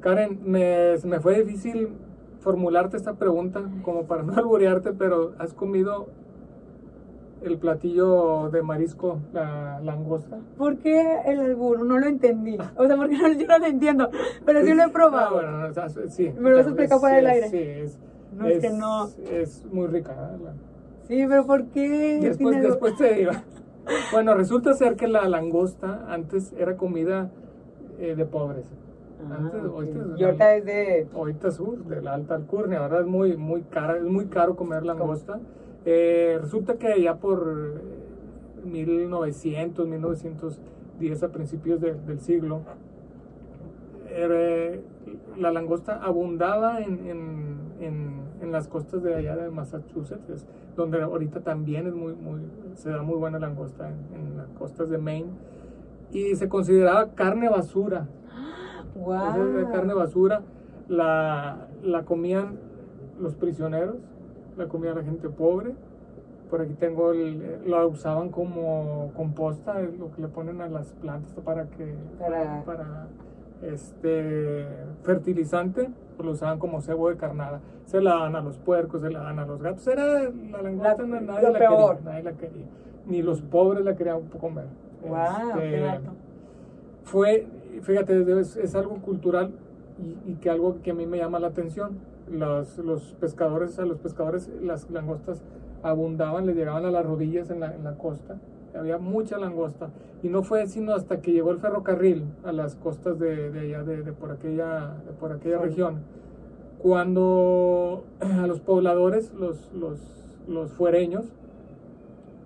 Karen, me, me fue difícil formularte esta pregunta como para no alburearte, pero ¿has comido el platillo de marisco, la langosta? ¿Por qué el albur? No lo entendí. O sea, porque no, yo no lo entiendo, pero sí lo he probado. Ah, bueno, no, o sea, sí. Me lo vas a explicar fuera del Sí, aire. Sí, es, No, es que no. Es muy rica. ¿eh? La- Sí, pero ¿por qué? Después, algo- después te digo. Bueno, resulta ser que la langosta antes era comida eh, de pobres. Ah, Antes, ok. ahorita, Y ahorita es de... ahorita sur, de la alta alcurnia, ¿verdad? Es muy, muy cara, es muy caro comer langosta. Eh, resulta que allá por eh, 1900, 1910, a principios de- del siglo, eh, la langosta abundaba en, en, en, en las costas de allá de Massachusetts, es donde ahorita también es muy, muy, se da muy buena langosta en las costas de Maine. Y se consideraba carne basura. ¡Wow! Esa es de carne basura. La, la comían los prisioneros, la comía la gente pobre. Por aquí tengo, el, la usaban como composta, es lo que le ponen a las plantas para que, Para- para, este fertilizante, pues lo usaban como cebo de carnada. Se la daban a los puercos, se la daban a los gatos. Era la langosta, La- nadie la peor. quería, nadie la quería. Ni los pobres la querían comer. ¡Wow! Este, ¡Qué dato! fue, fíjate, es, es algo cultural y, y que algo que a mí me llama la atención. Los, los pescadores, a los pescadores las langostas abundaban, les llegaban a las rodillas en la, en la costa. Había mucha langosta. Y no fue sino hasta que llegó el ferrocarril a las costas de, de allá, de, de por aquella, de por aquella Sí. región, cuando a los pobladores, los, los, los fuereños,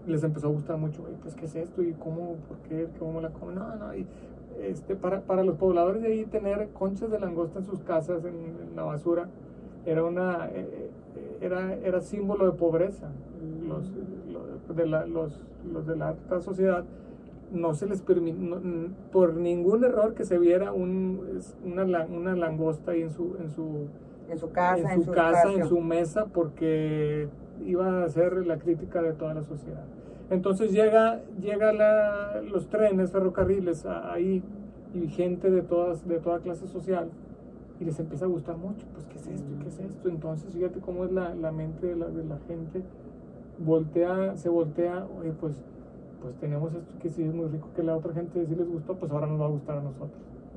les empezó a gustar mucho, "Oye, pues qué es esto y cómo, por qué, cómo la comen. No, no, y este, para, para los pobladores de ahí tener conchas de langosta en sus casas, en, en la basura, era una eh, eh, era, era símbolo de pobreza. Los, lo- de la, los, los de la alta sociedad no se les permitió, por ningún error que se viera un, una, una langosta ahí en su, en su, En su casa, en su, casa, en su mesa, porque iba a ser la crítica de toda la sociedad. Entonces llega, llega la, los trenes, ferrocarriles a- ahí y gente de todas, de toda clase social y les empieza a gustar mucho. Pues qué es esto, qué es esto. Entonces fíjate cómo es la, la mente de la, de la gente voltea, se voltea, oye pues, pues tenemos esto que sí es muy rico, que la otra gente sí les gustó, pues ahora nos va a gustar a nosotros.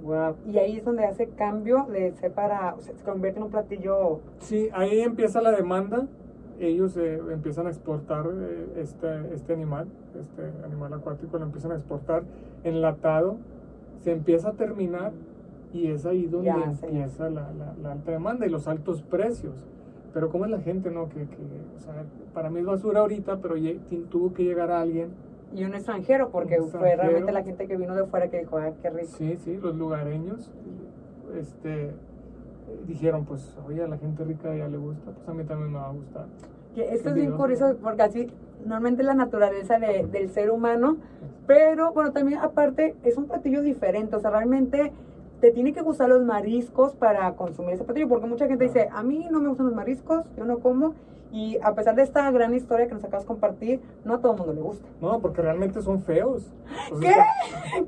Wow. Y ahí es donde hace cambio de ser para, o sea, se convierte en un platillo. Sí, ahí empieza la demanda. Ellos eh, empiezan a exportar eh, este, este animal, este animal acuático, lo empiezan a exportar enlatado, se empieza a terminar y es ahí donde Ya, empieza la, la- la alta demanda y los altos precios. Pero cómo es la gente, ¿no? Que, que, o sea, para mí es basura ahorita, pero tuvo que llegar a alguien. Y un extranjero, porque Un fue realmente la gente que vino de fuera que dijo, ah, qué rico. Sí, sí, los lugareños este, dijeron, pues, oye, a la gente rica ya le gusta, pues a mí también me va a gustar. Que esto es bien curioso porque así normalmente la naturaleza de- del ser humano, pero bueno, también aparte es un platillo diferente, o sea, realmente te tiene que gustar los mariscos para consumir ese platillo, porque mucha gente dice, a mí no me gustan los mariscos, yo no como, y a pesar de esta gran historia que nos acabas de compartir, no a todo el mundo le gusta. No, porque realmente son feos. ¿Qué? o sea,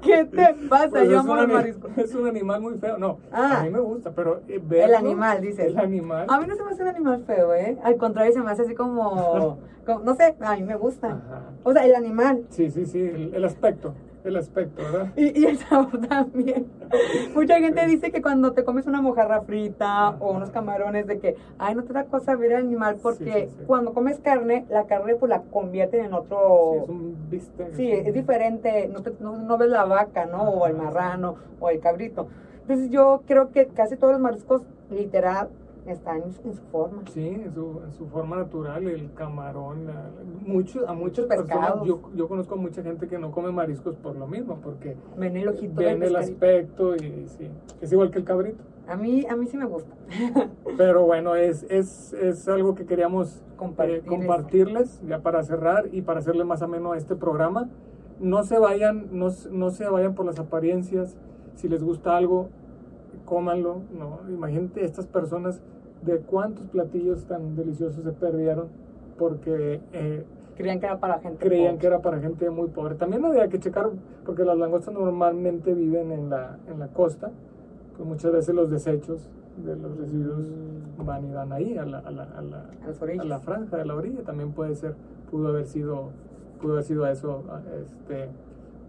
¿Qué te pasa? pues, yo amo los mariscos. Es un animal muy feo. No, Ah. a mí me gusta, pero eh, El verlo, animal, dices. El animal. A mí no se me hace un animal feo, ¿eh? Al contrario, se me hace así como, como- no sé, a mí me gusta. Ajá. O sea, el animal. Sí, sí, sí, el, el aspecto, el aspecto, ¿verdad? Y, y el sabor también. Mucha gente dice que cuando te comes una mojarra frita o unos camarones, de que, ay, no te da cosa ver el animal porque Sí, sí, sí. cuando comes carne, la carne pues la convierten en otro... Sí, es un bistec. Sí, es diferente, no, te- no, no ves la vaca, ¿no? O el marrano, o el cabrito. Entonces yo creo que casi todos los mariscos, literal, están en su, en su forma. Sí, en su, en su forma natural, el camarón, la- a muchas Muchos personas, pescados. yo, yo conozco a mucha gente que no come mariscos por lo mismo, porque Ven el ojito ven el aspecto y sí, es igual que el cabrito. A mí, a mí sí me gusta. Pero bueno, es, es, es algo que queríamos Compartir eh, compartirles ya para cerrar y para hacerle más ameno a este programa. No se vayan, no, no se vayan por las apariencias. Si les gusta algo, cómanlo. No, imagínate estas personas de cuántos platillos tan deliciosos se perdieron porque eh, Creían que era para gente creían pobre. que era para gente muy pobre. También había que checar, porque las langostas normalmente viven en la, en la costa, pues muchas veces los desechos de los residuos Mm. van y dan ahí, a la, a la, a la, A las la franja de la orilla. También puede ser, pudo haber sido, pudo haber sido eso, a- este,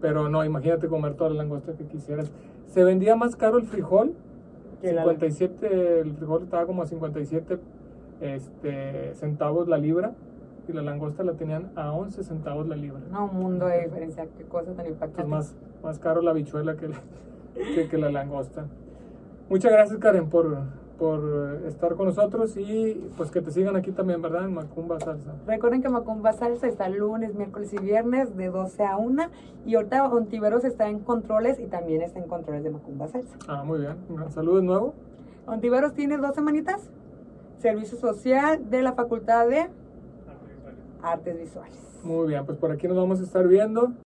pero no, imagínate comer toda la langosta que quisieras. Se vendía más caro el frijol, Que la- 57, el frijol estaba como a 57 este, centavos la libra y la langosta la tenían a 11 centavos la libra. No, un mundo de diferencia. Qué cosa tan Es impactante. más, más caro la bichuela que la, que, que la langosta. Muchas gracias Karen por, por estar con nosotros y pues que te sigan aquí también, ¿verdad? En Macumba Salsa. Recuerden que Macumba Salsa está lunes, miércoles y viernes de 12 a 1. Y ahorita Ontiveros está en controles y también está en controles de Macumba Salsa. Ah, muy bien. Un gran saludo de nuevo. Ontiveros tiene dos semanitas. Servicio social de la Facultad de Artes Visuales. Muy bien, pues por aquí nos vamos a estar viendo.